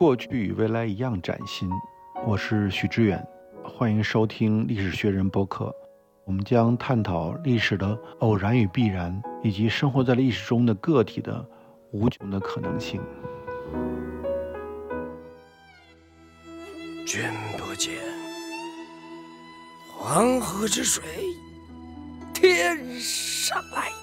过去与未来一样崭新。我是许知远，欢迎收听历史学人播客。我们将探讨历史的偶然与必然，以及生活在历史中的个体的无穷的可能性。君不见，黄河之水天上来。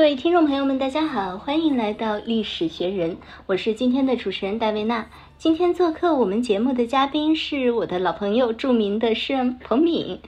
各位听众朋友们，大家好，欢迎来到历史学人，我是今天的主持人戴维娜。今天做客我们节目的嘉宾是我的老朋友，著名的诗人彭敏。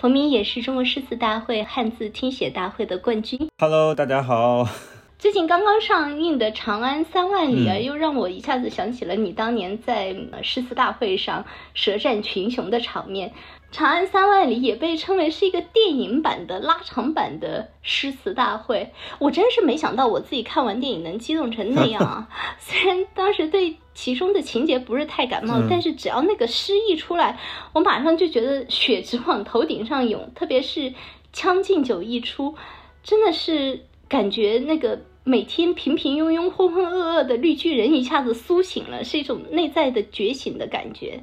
彭敏也是中国诗词大会汉字听写大会的冠军。Hello，大家好。最近刚刚上映的《长安三万里》啊，又让我一下子想起了你当年在诗词大会上舌战群雄的场面。《长安三万里》也被称为是一个电影版的拉长版的诗词大会，我真是没想到我自己看完电影能激动成那样啊！虽然当时对其中的情节不是太感冒，但是只要那个诗一出来，我马上就觉得血直往头顶上涌。特别是《将进酒》一出，真的是感觉那个每天平平庸庸、浑浑噩噩的绿巨人一下子苏醒了，是一种内在的觉醒的感觉。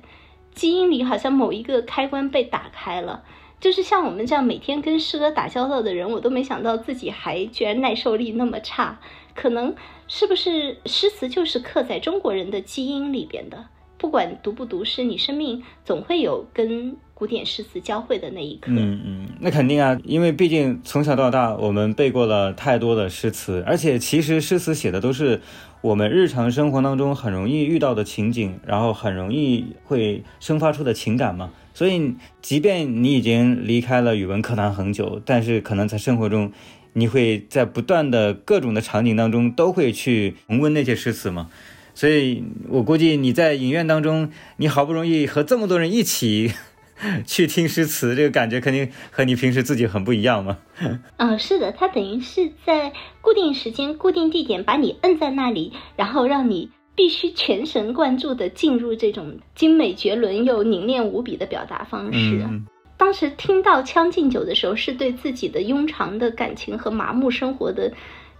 基因里好像某一个开关被打开了，就是像我们这样每天跟诗歌打交道的人，我都没想到自己还居然耐受力那么差。可能是不是诗词就是刻在中国人的基因里边的？不管读不读诗，你生命总会有跟古典诗词交汇的那一刻。嗯嗯，那肯定啊，因为毕竟从小到大我们背过了太多的诗词，而且其实诗词写的都是。我们日常生活当中很容易遇到的情景，然后很容易会生发出的情感嘛。所以，即便你已经离开了语文课堂很久，但是可能在生活中，你会在不断的各种的场景当中都会去重温那些诗词嘛。所以我估计你在影院当中，你好不容易和这么多人一起。去听诗词，这个感觉肯定和你平时自己很不一样嘛。嗯，是的，它等于是在固定时间、固定地点把你摁在那里，然后让你必须全神贯注地进入这种精美绝伦又凝练无比的表达方式。当时听到《将进酒》的时候，是对自己的庸常的感情和麻木生活的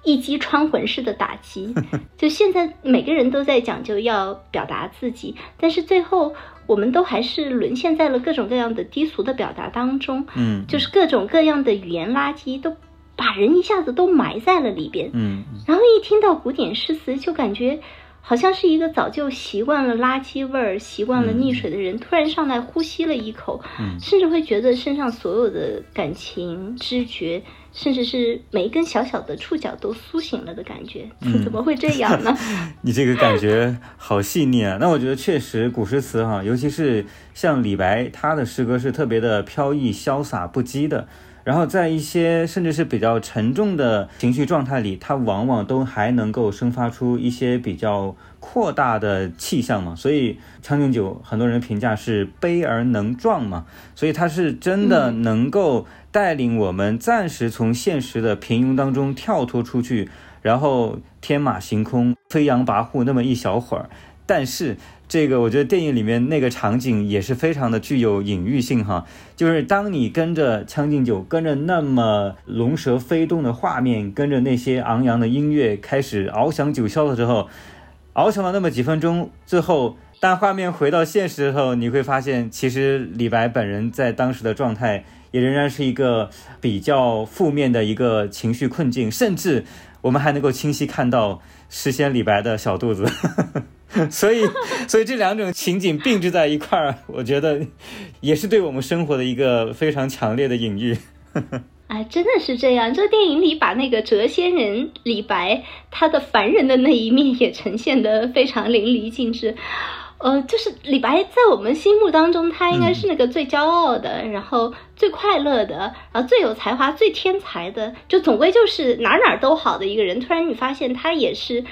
一击穿魂式的打击。就现在每个人都在讲究要表达自己，但是最后。我们都还是沦陷在了各种各样的低俗的表达当中，嗯，就是各种各样的语言垃圾都把人一下子都埋在了里边，嗯，然后一听到古典诗词，就感觉好像是一个早就习惯了垃圾味儿、习惯了溺水的人，突然上来呼吸了一口，嗯，甚至会觉得身上所有的感情、知觉。甚至是每一根小小的触角都苏醒了的感觉，怎么会这样呢？你这个感觉好细腻啊！那我觉得确实古诗词哈，尤其是像李白，他的诗歌是特别的飘逸、潇洒、不羁的。然后在一些甚至是比较沉重的情绪状态里，它往往都还能够生发出一些比较扩大的气象嘛。所以《将进酒》很多人评价是悲而能壮嘛，所以它是真的能够。带领我们暂时从现实的平庸当中跳脱出去，然后天马行空、飞扬跋扈那么一小会儿。但是这个，我觉得电影里面那个场景也是非常的具有隐喻性哈。就是当你跟着《将进酒》，跟着那么龙蛇飞动的画面，跟着那些昂扬的音乐开始翱翔九霄的时候，翱翔了那么几分钟，最后当画面回到现实的时候，你会发现，其实李白本人在当时的状态。也仍然是一个比较负面的一个情绪困境，甚至我们还能够清晰看到诗仙李白的小肚子，所以，所以这两种情景并置在一块儿，我觉得也是对我们生活的一个非常强烈的隐喻。哎，真的是这样，这个电影里把那个谪仙人李白他的凡人的那一面也呈现的非常淋漓尽致。呃，就是李白在我们心目当中，他应该是那个最骄傲的，然后最快乐的，然后最有才华、最天才的，就总归就是哪哪都好的一个人。突然你发现他也是。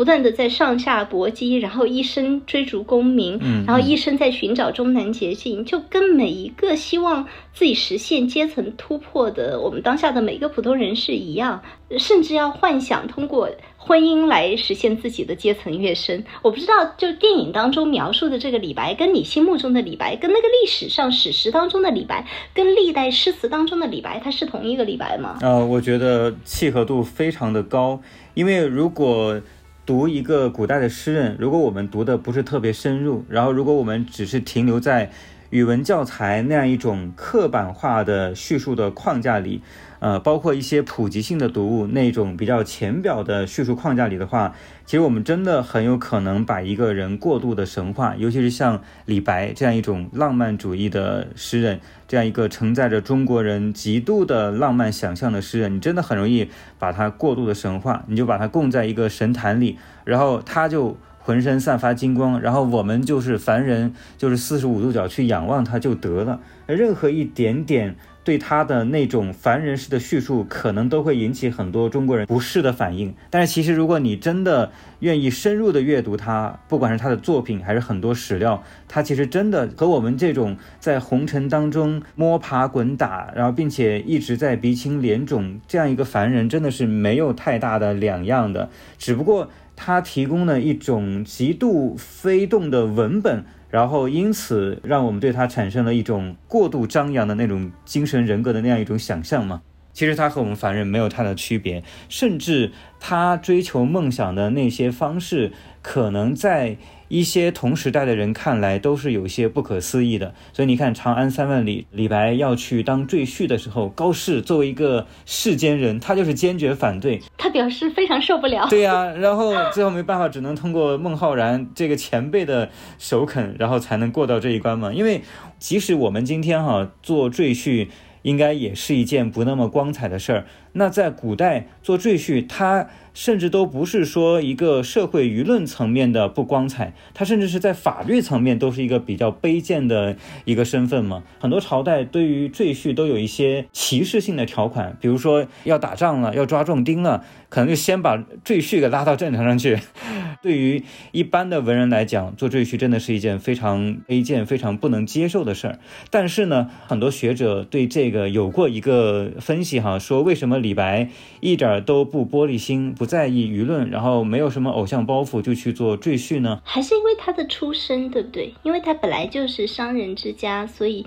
不断的在上下搏击，然后一生追逐功名，然后一生在寻找终南捷径，就跟每一个希望自己实现阶层突破的我们当下的每一个普通人是一样，甚至要幻想通过婚姻来实现自己的阶层跃升。我不知道，就电影当中描述的这个李白，跟你心目中的李白，跟那个历史上史实当中的李白，跟历代诗词当中的李白，他是同一个李白吗？呃，我觉得契合度非常的高，因为如果。读一个古代的诗人，如果我们读的不是特别深入，然后如果我们只是停留在语文教材那样一种刻板化的叙述的框架里，呃，包括一些普及性的读物那种比较浅表的叙述框架里的话，其实我们真的很有可能把一个人过度的神话，尤其是像李白这样一种浪漫主义的诗人，这样一个承载着中国人极度的浪漫想象的诗人，你真的很容易把他过度的神话，你就把他供在一个神坛里，然后他就。浑身散发金光，然后我们就是凡人，就是四十五度角去仰望它就得了。任何一点点对他的那种凡人式的叙述，可能都会引起很多中国人不适的反应。但是其实，如果你真的愿意深入的阅读他，不管是他的作品还是很多史料，他其实真的和我们这种在红尘当中摸爬滚打，然后并且一直在鼻青脸肿这样一个凡人，真的是没有太大的两样的。只不过。他提供了一种极度飞动的文本，然后因此让我们对他产生了一种过度张扬的那种精神人格的那样一种想象嘛。其实他和我们凡人没有太大区别，甚至他追求梦想的那些方式，可能在。一些同时代的人看来都是有些不可思议的，所以你看《长安三万里》，李白要去当赘婿的时候，高适作为一个世间人，他就是坚决反对，他表示非常受不了。对呀，然后最后没办法，只能通过孟浩然这个前辈的首肯，然后才能过到这一关嘛。因为即使我们今天哈做赘婿，应该也是一件不那么光彩的事儿。那在古代做赘婿，他。甚至都不是说一个社会舆论层面的不光彩，他甚至是在法律层面都是一个比较卑贱的一个身份嘛。很多朝代对于赘婿都有一些歧视性的条款，比如说要打仗了，要抓壮丁了，可能就先把赘婿给拉到战场上去。对于一般的文人来讲，做赘婿真的是一件非常卑贱、非常不能接受的事儿。但是呢，很多学者对这个有过一个分析哈，说为什么李白一点都不玻璃心？不在意舆论，然后没有什么偶像包袱就去做赘婿呢？还是因为他的出身，对不对？因为他本来就是商人之家，所以，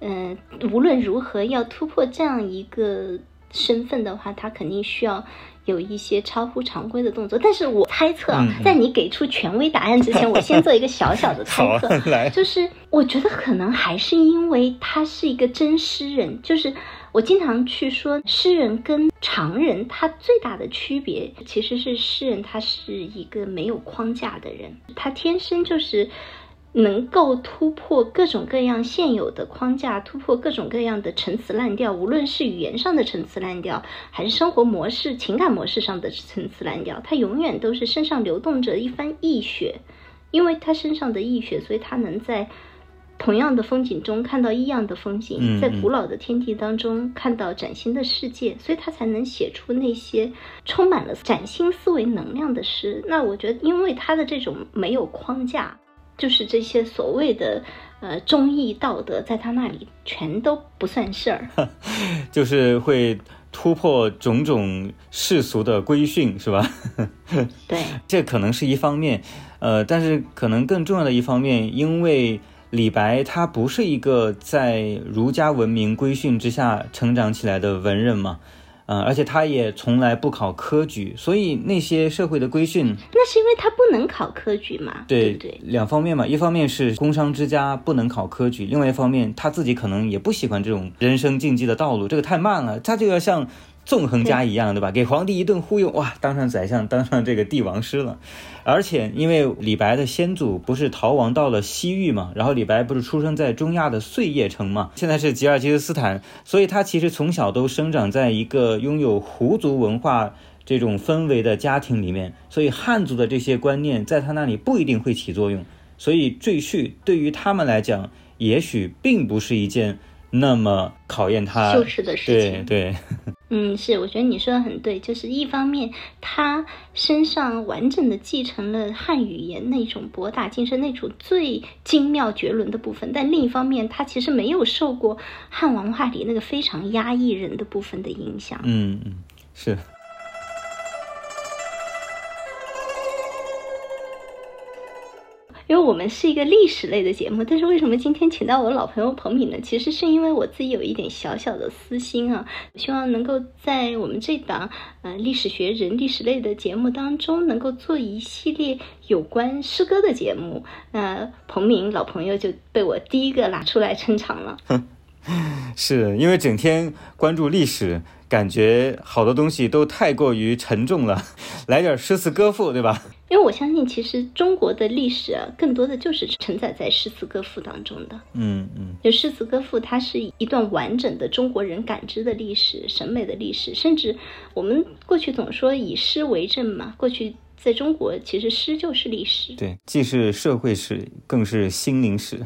嗯，无论如何要突破这样一个身份的话，他肯定需要有一些超乎常规的动作。但是我猜测啊，在你给出权威答案之前，我先做一个小小的猜 测，就是我觉得可能还是因为他是一个真诗人，就是。我经常去说，诗人跟常人他最大的区别，其实是诗人他是一个没有框架的人，他天生就是能够突破各种各样现有的框架，突破各种各样的陈词滥调，无论是语言上的陈词滥调，还是生活模式、情感模式上的陈词滥调，他永远都是身上流动着一番异血，因为他身上的异血，所以他能在。同样的风景中看到异样的风景，在古老的天地当中看到崭新的世界，所以他才能写出那些充满了崭新思维能量的诗。那我觉得，因为他的这种没有框架，就是这些所谓的呃忠义道德，在他那里全都不算事儿，就是会突破种种世俗的规训，是吧？对，这可能是一方面，呃，但是可能更重要的一方面，因为。李白他不是一个在儒家文明规训之下成长起来的文人嘛，嗯，而且他也从来不考科举，所以那些社会的规训，那是因为他不能考科举嘛？对对，两方面嘛，一方面是工商之家不能考科举，另外一方面他自己可能也不喜欢这种人生竞技的道路，这个太慢了，他就要像。纵横家一样，对吧？给皇帝一顿忽悠，哇，当上宰相，当上这个帝王师了。而且，因为李白的先祖不是逃亡到了西域嘛，然后李白不是出生在中亚的碎叶城嘛，现在是吉尔吉斯斯坦，所以他其实从小都生长在一个拥有胡族文化这种氛围的家庭里面，所以汉族的这些观念在他那里不一定会起作用。所以赘婿对于他们来讲，也许并不是一件。那么考验他羞耻的事情，对对，嗯，是，我觉得你说的很对，就是一方面他身上完整的继承了汉语言那种博大精深、那种最精妙绝伦的部分，但另一方面他其实没有受过汉文化里那个非常压抑人的部分的影响。嗯嗯，是。因为我们是一个历史类的节目，但是为什么今天请到我老朋友彭敏呢？其实是因为我自己有一点小小的私心啊，希望能够在我们这档呃历史学人历史类的节目当中，能够做一系列有关诗歌的节目。那彭敏老朋友就被我第一个拿出来撑场了。是因为整天关注历史。感觉好多东西都太过于沉重了，来点诗词歌赋，对吧？因为我相信，其实中国的历史啊，更多的就是承载在诗词歌赋当中的。嗯嗯，就诗词歌赋，它是一段完整的中国人感知的历史、审美的历史，甚至我们过去总说以诗为证嘛。过去在中国，其实诗就是历史。对，既是社会史，更是心灵史。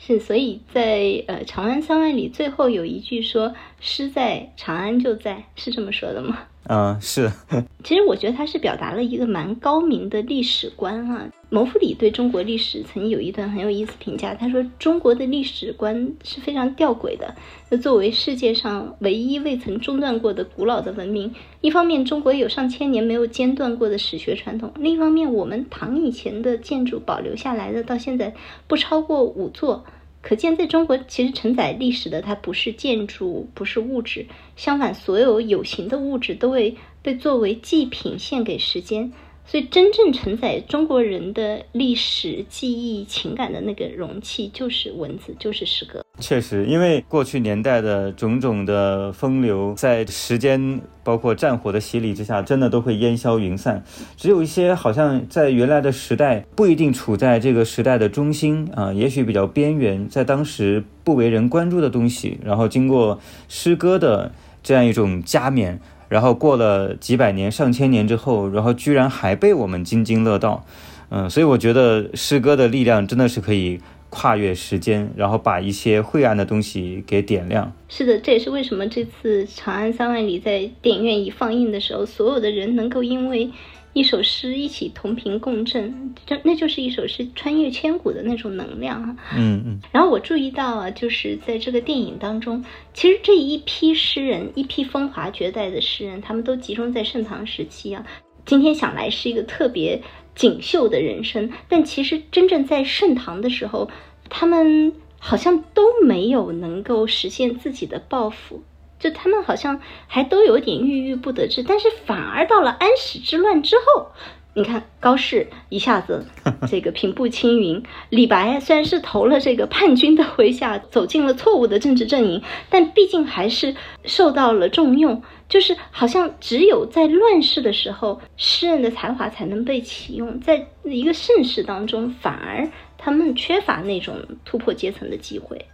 是，所以在呃《长安三万里》最后有一句说“诗在长安就在”，是这么说的吗？嗯，是。其实我觉得他是表达了一个蛮高明的历史观啊。牟弗里对中国历史曾经有一段很有意思评价，他说中国的历史观是非常吊诡的。那作为世界上唯一未曾中断过的古老的文明，一方面中国有上千年没有间断过的史学传统，另一方面我们唐以前的建筑保留下来的到现在不超过五座。可见，在中国，其实承载历史的它不是建筑，不是物质，相反，所有有形的物质都会被作为祭品献给时间。所以，真正承载中国人的历史记忆、情感的那个容器，就是文字，就是诗歌。确实，因为过去年代的种种的风流，在时间包括战火的洗礼之下，真的都会烟消云散。只有一些好像在原来的时代不一定处在这个时代的中心啊，也许比较边缘，在当时不为人关注的东西，然后经过诗歌的这样一种加冕。然后过了几百年、上千年之后，然后居然还被我们津津乐道，嗯，所以我觉得诗歌的力量真的是可以跨越时间，然后把一些晦暗的东西给点亮。是的，这也是为什么这次《长安三万里》在电影院一放映的时候，所有的人能够因为。一首诗一起同频共振，就那就是一首诗穿越千古的那种能量啊！嗯嗯。然后我注意到啊，就是在这个电影当中，其实这一批诗人，一批风华绝代的诗人，他们都集中在盛唐时期啊。今天想来是一个特别锦绣的人生，但其实真正在盛唐的时候，他们好像都没有能够实现自己的抱负。就他们好像还都有点郁郁不得志，但是反而到了安史之乱之后，你看高适一下子 这个平步青云，李白虽然是投了这个叛军的麾下，走进了错误的政治阵营，但毕竟还是受到了重用。就是好像只有在乱世的时候，诗人的才华才能被启用，在一个盛世当中，反而他们缺乏那种突破阶层的机会。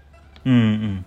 嗯嗯。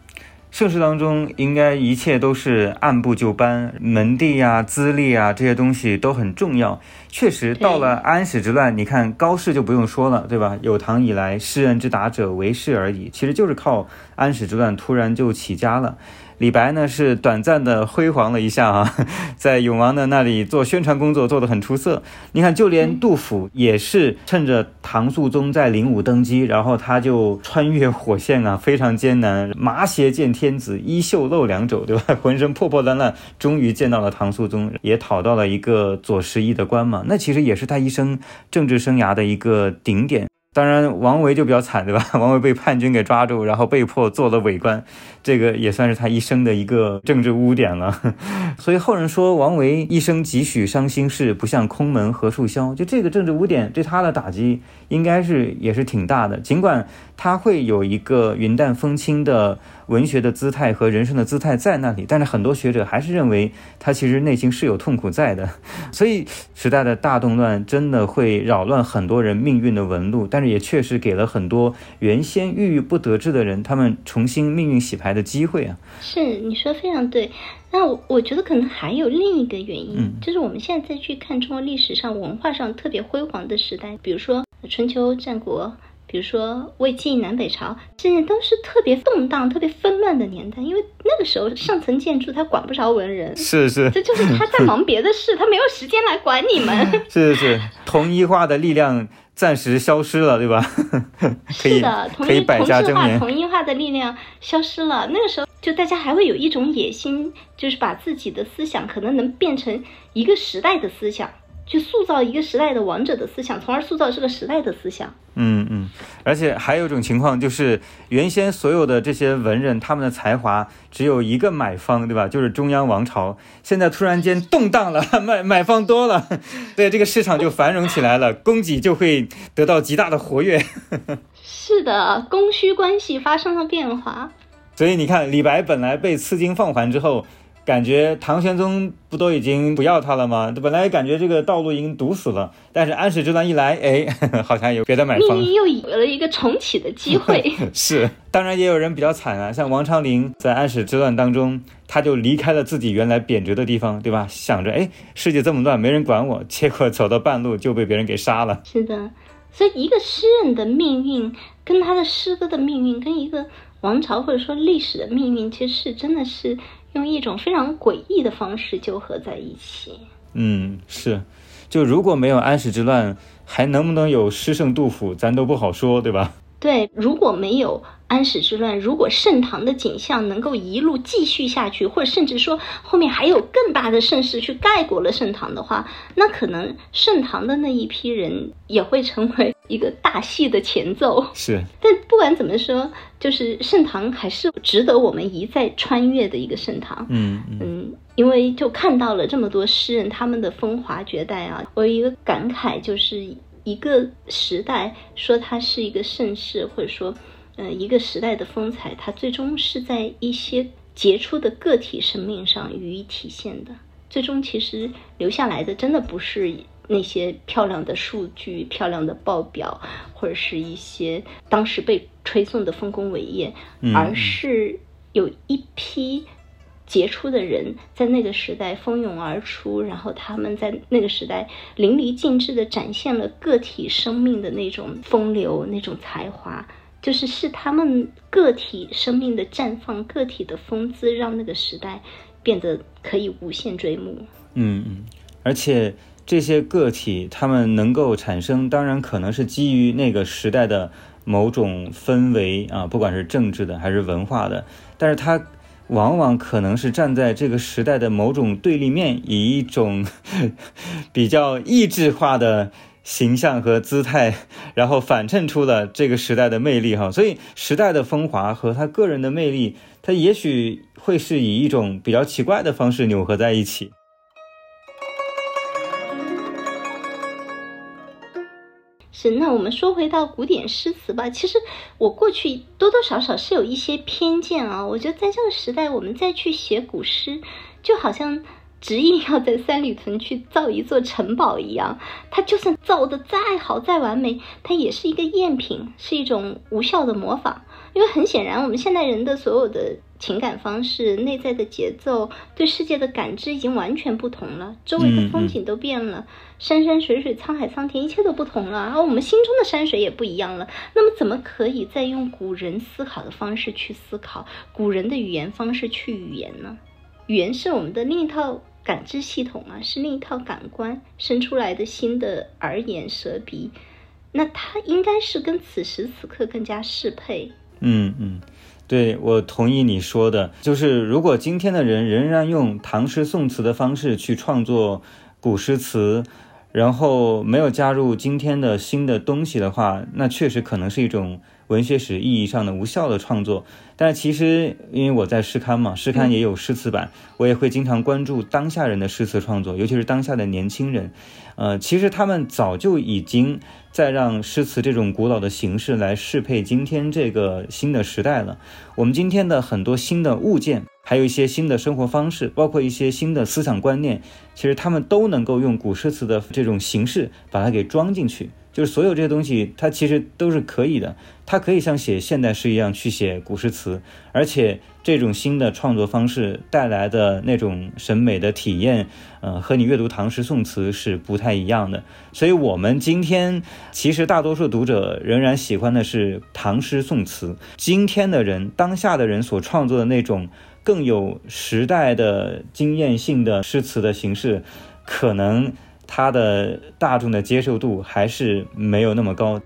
盛世当中，应该一切都是按部就班，门第啊、资历啊这些东西都很重要。确实，到了安史之乱，你看高适就不用说了，对吧？有唐以来，诗人之达者为士而已，其实就是靠安史之乱突然就起家了。李白呢是短暂的辉煌了一下啊，在永王的那里做宣传工作做得很出色。你看，就连杜甫也是趁着唐肃宗在灵武登基，然后他就穿越火线啊，非常艰难，麻鞋见天子，衣袖露两肘，对吧？浑身破破烂烂，终于见到了唐肃宗，也讨到了一个左拾遗的官嘛。那其实也是他一生政治生涯的一个顶点。当然，王维就比较惨，对吧？王维被叛军给抓住，然后被迫做了伪官，这个也算是他一生的一个政治污点了。所以后人说，王维一生几许伤心事，不向空门何处消。就这个政治污点对他的打击，应该是也是挺大的。尽管他会有一个云淡风轻的。文学的姿态和人生的姿态在那里，但是很多学者还是认为他其实内心是有痛苦在的。所以时代的大动乱真的会扰乱很多人命运的纹路，但是也确实给了很多原先郁郁不得志的人他们重新命运洗牌的机会啊。是你说非常对。那我我觉得可能还有另一个原因，就是我们现在再去看中国历史上文化上特别辉煌的时代，比如说春秋战国。比如说魏晋南北朝，这些都是特别动荡、特别纷乱的年代，因为那个时候上层建筑他管不着文人，是是，这就是他在忙别的事，他没有时间来管你们。是是是，同一化的力量暂时消失了，对吧？是的，同一同质化、同一化的力量消失了。那个时候，就大家还会有一种野心，就是把自己的思想可能能变成一个时代的思想。去塑造一个时代的王者的思想，从而塑造这个时代的思想。嗯嗯，而且还有一种情况就是，原先所有的这些文人，他们的才华只有一个买方，对吧？就是中央王朝。现在突然间动荡了，买买方多了，对这个市场就繁荣起来了，供给就会得到极大的活跃。是的，供需关系发生了变化。所以你看，李白本来被赐金放还之后。感觉唐玄宗不都已经不要他了吗？本来感觉这个道路已经堵死了，但是安史之乱一来，哎，好像有别的买方，命运又有了一个重启的机会。是，当然也有人比较惨啊，像王昌龄在安史之乱当中，他就离开了自己原来贬谪的地方，对吧？想着，哎，世界这么乱，没人管我，结果走到半路就被别人给杀了。是的，所以一个诗人的命运跟他的诗歌的命运，跟一个王朝或者说历史的命运，其实是真的是。用一种非常诡异的方式纠合在一起。嗯，是，就如果没有安史之乱，还能不能有诗圣杜甫，咱都不好说，对吧？对，如果没有安史之乱，如果盛唐的景象能够一路继续下去，或者甚至说后面还有更大的盛世去盖过了盛唐的话，那可能盛唐的那一批人也会成为一个大戏的前奏。是，但不管怎么说，就是盛唐还是值得我们一再穿越的一个盛唐。嗯嗯，因为就看到了这么多诗人他们的风华绝代啊，我有一个感慨就是。一个时代说它是一个盛世，或者说，呃，一个时代的风采，它最终是在一些杰出的个体生命上予以体现的。最终，其实留下来的真的不是那些漂亮的数据、漂亮的报表，或者是一些当时被吹送的丰功伟业，而是有一批。杰出的人在那个时代蜂拥而出，然后他们在那个时代淋漓尽致地展现了个体生命的那种风流、那种才华，就是是他们个体生命的绽放、个体的风姿，让那个时代变得可以无限追慕。嗯嗯，而且这些个体他们能够产生，当然可能是基于那个时代的某种氛围啊，不管是政治的还是文化的，但是它。往往可能是站在这个时代的某种对立面，以一种 比较意志化的形象和姿态，然后反衬出了这个时代的魅力哈。所以时代的风华和他个人的魅力，他也许会是以一种比较奇怪的方式扭合在一起。是，那我们说回到古典诗词吧。其实我过去多多少少是有一些偏见啊。我觉得在这个时代，我们再去写古诗，就好像执意要在三里屯去造一座城堡一样。它就算造的再好、再完美，它也是一个赝品，是一种无效的模仿。因为很显然，我们现代人的所有的。情感方式、内在的节奏、对世界的感知已经完全不同了，周围的风景都变了，山山水水、沧海桑田，一切都不同了，而我们心中的山水也不一样了。那么，怎么可以再用古人思考的方式去思考，古人的语言方式去语言呢？语言是我们的另一套感知系统啊，是另一套感官生出来的新的耳眼舌鼻，那它应该是跟此时此刻更加适配。嗯嗯。对，我同意你说的，就是如果今天的人仍然用唐诗宋词的方式去创作古诗词，然后没有加入今天的新的东西的话，那确实可能是一种文学史意义上的无效的创作。但其实，因为我在诗刊嘛，诗刊也有诗词版，我也会经常关注当下人的诗词创作，尤其是当下的年轻人。呃，其实他们早就已经在让诗词这种古老的形式来适配今天这个新的时代了。我们今天的很多新的物件，还有一些新的生活方式，包括一些新的思想观念，其实他们都能够用古诗词的这种形式把它给装进去。就是所有这些东西，它其实都是可以的。它可以像写现代诗一样去写古诗词，而且这种新的创作方式带来的那种审美的体验，呃，和你阅读唐诗宋词是不太一样的。所以，我们今天其实大多数读者仍然喜欢的是唐诗宋词。今天的人，当下的人所创作的那种更有时代的经验性的诗词的形式，可能。它的大众的接受度还是没有那么高。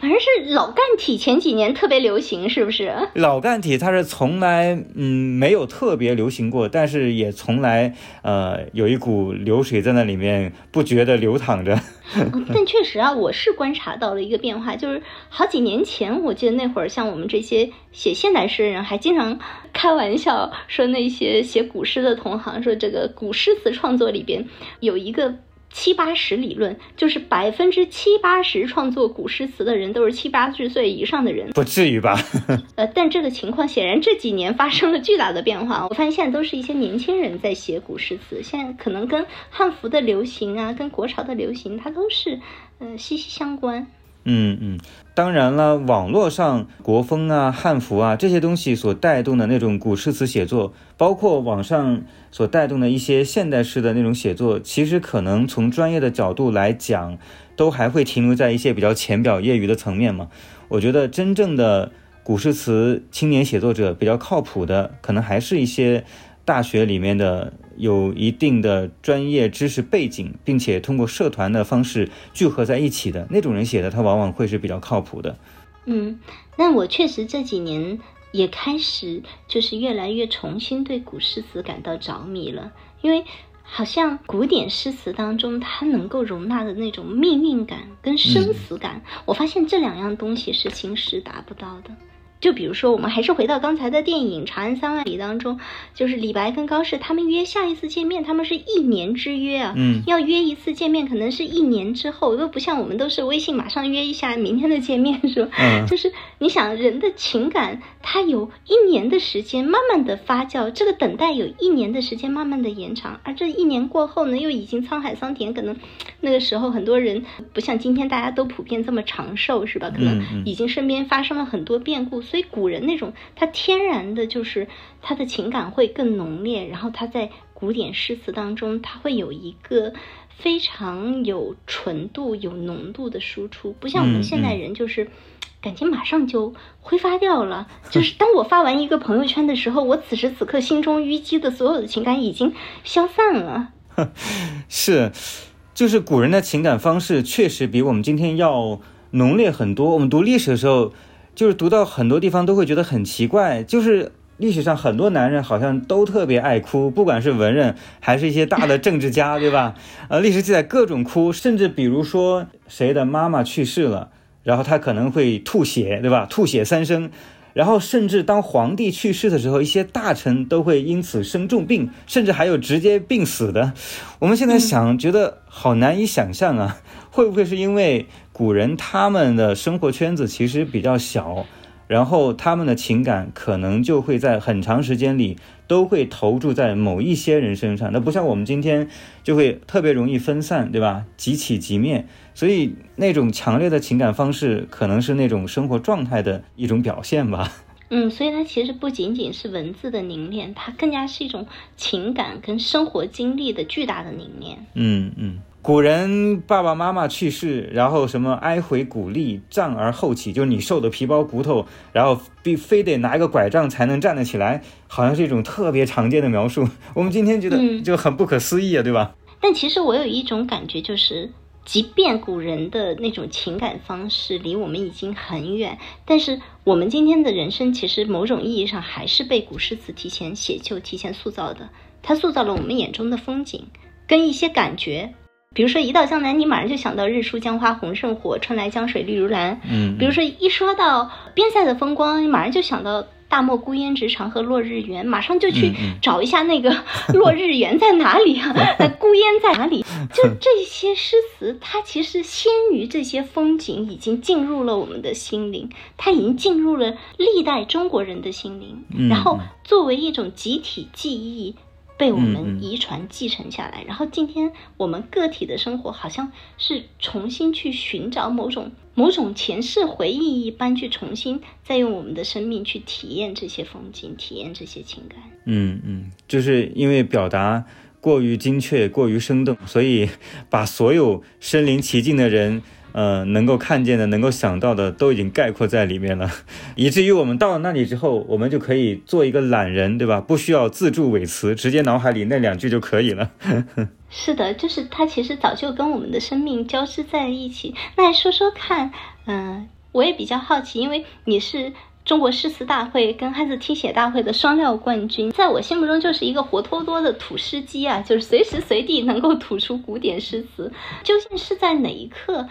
反正是老干体前几年特别流行，是不是？老干体它是从来嗯没有特别流行过，但是也从来呃有一股流水在那里面不觉得流淌着。但确实啊，我是观察到了一个变化，就是好几年前，我记得那会儿像我们这些写现代诗的人，还经常开玩笑说那些写古诗的同行说这个古诗词创作里边有一个。七八十理论就是百分之七八十创作古诗词的人都是七八十岁以上的人，不至于吧？呃，但这个情况显然这几年发生了巨大的变化。我发现现在都是一些年轻人在写古诗词，现在可能跟汉服的流行啊，跟国潮的流行，它都是呃息息相关。嗯嗯，当然了，网络上国风啊、汉服啊这些东西所带动的那种古诗词写作，包括网上所带动的一些现代诗的那种写作，其实可能从专业的角度来讲，都还会停留在一些比较浅表、业余的层面嘛。我觉得真正的古诗词青年写作者比较靠谱的，可能还是一些大学里面的。有一定的专业知识背景，并且通过社团的方式聚合在一起的那种人写的，他往往会是比较靠谱的。嗯，那我确实这几年也开始就是越来越重新对古诗词感到着迷了，因为好像古典诗词当中它能够容纳的那种命运感跟生死感，我发现这两样东西是新诗达不到的。就比如说，我们还是回到刚才的电影《长安三万里》当中，就是李白跟高适他们约下一次见面，他们是一年之约啊，嗯，要约一次见面，可能是一年之后，又不像我们都是微信马上约一下，明天的见面是吧？嗯，就是你想人的情感，它有一年的时间慢慢的发酵，这个等待有一年的时间慢慢的延长，而这一年过后呢，又已经沧海桑田，可能那个时候很多人不像今天大家都普遍这么长寿是吧？可能已经身边发生了很多变故。所以古人那种他天然的就是他的情感会更浓烈，然后他在古典诗词当中他会有一个非常有纯度、有浓度的输出，不像我们现代人就是感情马上就挥发掉了。就是当我发完一个朋友圈的时候，我此时此刻心中淤积的所有的情感已经消散了。是，就是古人的情感方式确实比我们今天要浓烈很多。我们读历史的时候。就是读到很多地方都会觉得很奇怪，就是历史上很多男人好像都特别爱哭，不管是文人还是一些大的政治家，对吧？呃，历史记载各种哭，甚至比如说谁的妈妈去世了，然后他可能会吐血，对吧？吐血三升，然后甚至当皇帝去世的时候，一些大臣都会因此生重病，甚至还有直接病死的。我们现在想，觉得好难以想象啊。会不会是因为古人他们的生活圈子其实比较小，然后他们的情感可能就会在很长时间里都会投注在某一些人身上，那不像我们今天就会特别容易分散，对吧？即起即灭，所以那种强烈的情感方式可能是那种生活状态的一种表现吧。嗯，所以它其实不仅仅是文字的凝练，它更加是一种情感跟生活经历的巨大的凝练。嗯嗯。古人爸爸妈妈去世，然后什么哀回骨立，杖而后起，就是你瘦的皮包骨头，然后必非得拿一个拐杖才能站得起来，好像是一种特别常见的描述。我们今天觉得就很不可思议啊，对吧？但其实我有一种感觉，就是即便古人的那种情感方式离我们已经很远，但是我们今天的人生其实某种意义上还是被古诗词提前写就、提前塑造的。它塑造了我们眼中的风景跟一些感觉。比如说一到江南，你马上就想到日出江花红胜火，春来江水绿如蓝。嗯，比如说一说到边塞的风光，你马上就想到大漠孤烟直长河落日圆，马上就去找一下那个落日圆在哪里啊？那孤烟在哪里？就这些诗词，它其实先于这些风景已经进入了我们的心灵，它已经进入了历代中国人的心灵，然后作为一种集体记忆。被我们遗传继承下来，然后今天我们个体的生活好像是重新去寻找某种某种前世回忆一般，去重新再用我们的生命去体验这些风景，体验这些情感。嗯嗯，就是因为表达过于精确、过于生动，所以把所有身临其境的人。呃，能够看见的、能够想到的，都已经概括在里面了，以至于我们到了那里之后，我们就可以做一个懒人，对吧？不需要自助尾词，直接脑海里那两句就可以了。是的，就是它其实早就跟我们的生命交织在一起。那说说看，嗯，我也比较好奇，因为你是。中国诗词大会跟汉字听写大会的双料冠军，在我心目中就是一个活脱脱的吐诗机啊，就是随时随地能够吐出古典诗词。究竟是在哪一刻，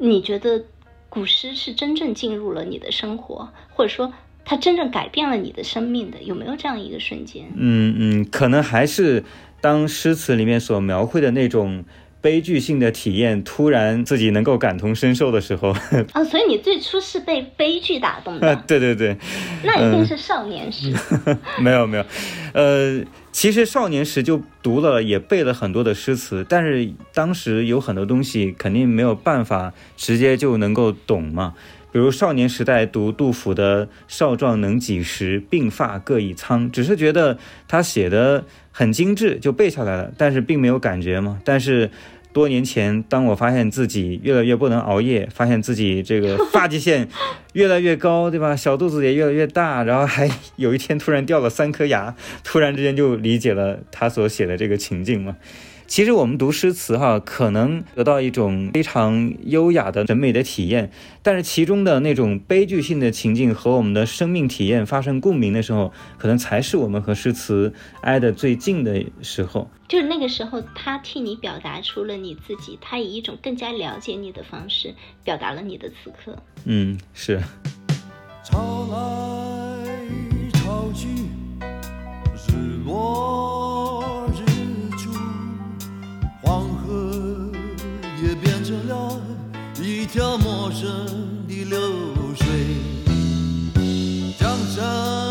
你觉得古诗是真正进入了你的生活，或者说它真正改变了你的生命的？有没有这样一个瞬间？嗯嗯，可能还是当诗词里面所描绘的那种。悲剧性的体验，突然自己能够感同身受的时候，啊，所以你最初是被悲剧打动的，对对对，那一定是少年时，没有没有，呃，其实少年时就读了，也背了很多的诗词，但是当时有很多东西肯定没有办法直接就能够懂嘛。比如少年时代读杜甫的“少壮能几时，鬓发各已苍”，只是觉得他写的很精致，就背下来了，但是并没有感觉嘛。但是多年前，当我发现自己越来越不能熬夜，发现自己这个发际线越来越高，对吧？小肚子也越来越大，然后还有一天突然掉了三颗牙，突然之间就理解了他所写的这个情境嘛。其实我们读诗词哈，可能得到一种非常优雅的审美的体验，但是其中的那种悲剧性的情境和我们的生命体验发生共鸣的时候，可能才是我们和诗词挨得最近的时候。就是那个时候，他替你表达出了你自己，他以一种更加了解你的方式表达了你的此刻。嗯，是。潮来潮去，日落。条陌生的流水，江山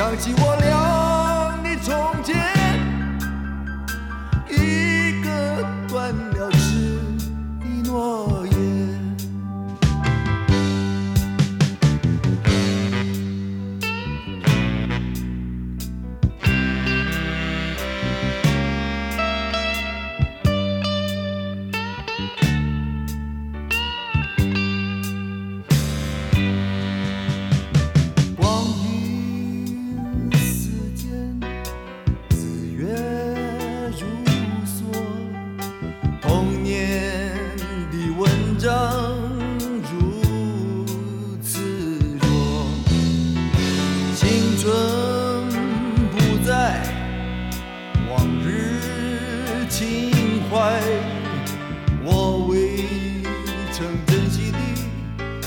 想起我俩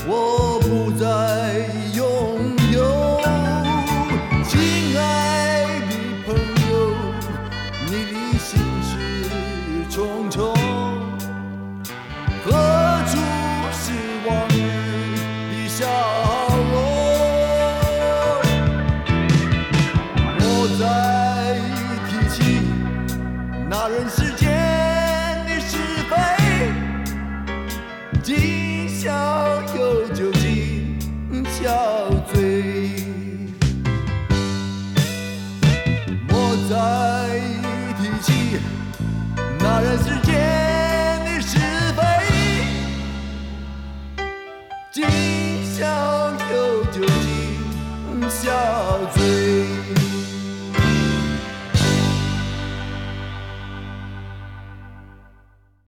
我不在意。